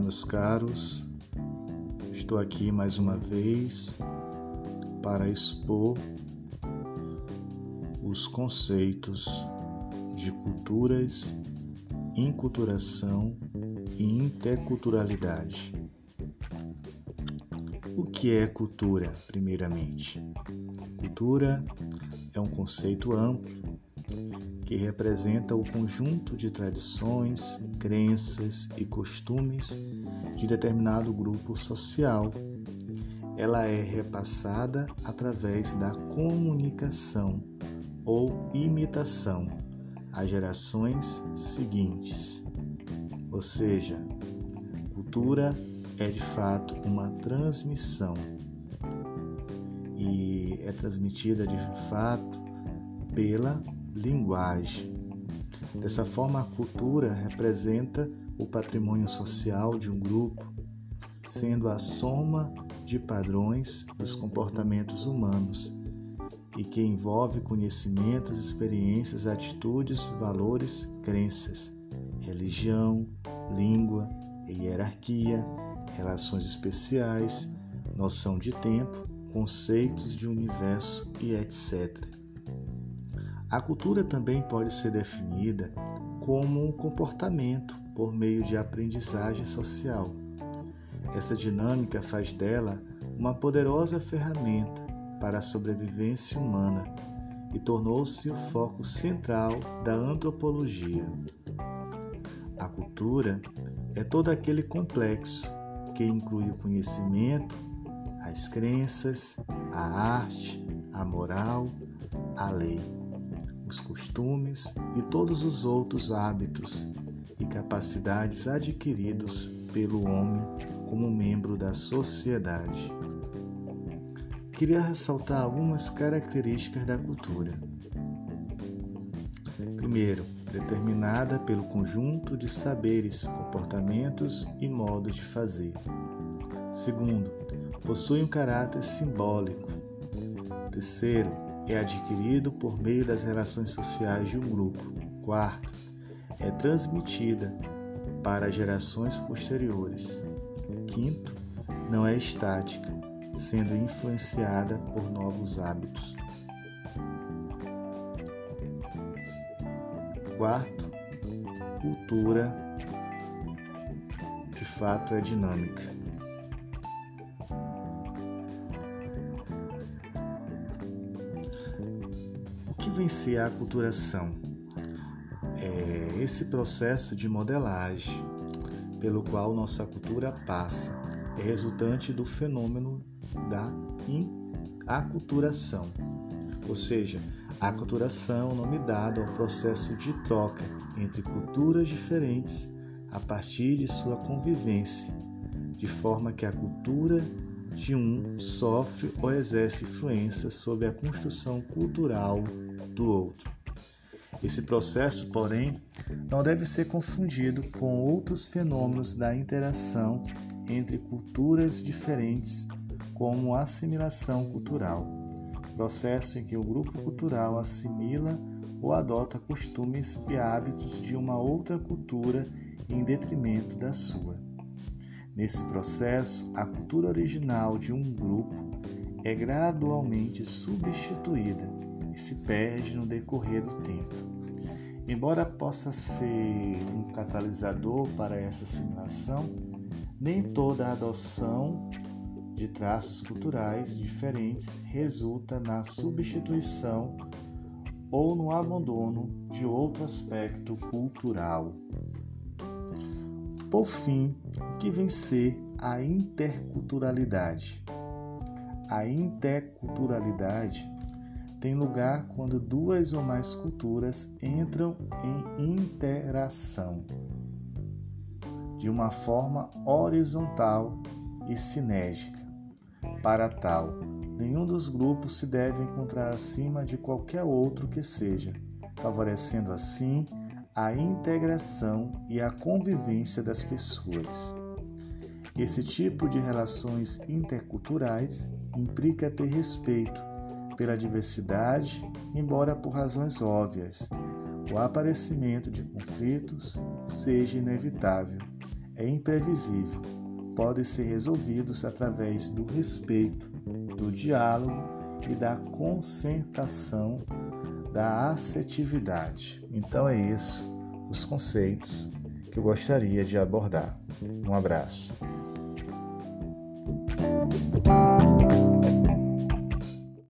Meus caros. Estou aqui mais uma vez para expor os conceitos de culturas, inculturação e interculturalidade. O que é cultura, primeiramente? Cultura é um conceito amplo que representa o conjunto de tradições, crenças e costumes de determinado grupo social. Ela é repassada através da comunicação ou imitação às gerações seguintes. Ou seja, cultura é de fato uma transmissão e é transmitida de fato pela linguagem. Dessa forma, a cultura representa o patrimônio social de um grupo, sendo a soma de padrões dos comportamentos humanos e que envolve conhecimentos, experiências, atitudes, valores, crenças, religião, língua, hierarquia, relações especiais, noção de tempo, conceitos de universo e etc. A cultura também pode ser definida como um comportamento por meio de aprendizagem social. Essa dinâmica faz dela uma poderosa ferramenta para a sobrevivência humana e tornou-se o foco central da antropologia. A cultura é todo aquele complexo que inclui o conhecimento, as crenças, a arte, a moral, a lei os costumes e todos os outros hábitos e capacidades adquiridos pelo homem como membro da sociedade. Queria ressaltar algumas características da cultura. Primeiro, determinada pelo conjunto de saberes, comportamentos e modos de fazer. Segundo, possui um caráter simbólico. Terceiro, é adquirido por meio das relações sociais de um grupo. Quarto, é transmitida para gerações posteriores. Quinto, não é estática, sendo influenciada por novos hábitos. Quarto, cultura de fato é dinâmica. Ser a aculturação? É esse processo de modelagem pelo qual nossa cultura passa é resultante do fenômeno da aculturação, ou seja, a aculturação é o nome dado ao processo de troca entre culturas diferentes a partir de sua convivência, de forma que a cultura de um sofre ou exerce influência sobre a construção cultural do outro. Esse processo, porém, não deve ser confundido com outros fenômenos da interação entre culturas diferentes, como assimilação cultural, processo em que o grupo cultural assimila ou adota costumes e hábitos de uma outra cultura em detrimento da sua. Nesse processo, a cultura original de um grupo é gradualmente substituída se perde no decorrer do tempo. Embora possa ser um catalisador para essa assimilação, nem toda a adoção de traços culturais diferentes resulta na substituição ou no abandono de outro aspecto cultural. Por fim, o que vem ser a interculturalidade? A interculturalidade tem lugar quando duas ou mais culturas entram em interação de uma forma horizontal e sinérgica. Para tal, nenhum dos grupos se deve encontrar acima de qualquer outro que seja, favorecendo assim a integração e a convivência das pessoas. Esse tipo de relações interculturais implica ter respeito pela diversidade, embora por razões óbvias, o aparecimento de conflitos seja inevitável. é imprevisível, podem ser resolvidos através do respeito, do diálogo e da concentração da assertividade. Então é isso, os conceitos que eu gostaria de abordar. Um abraço.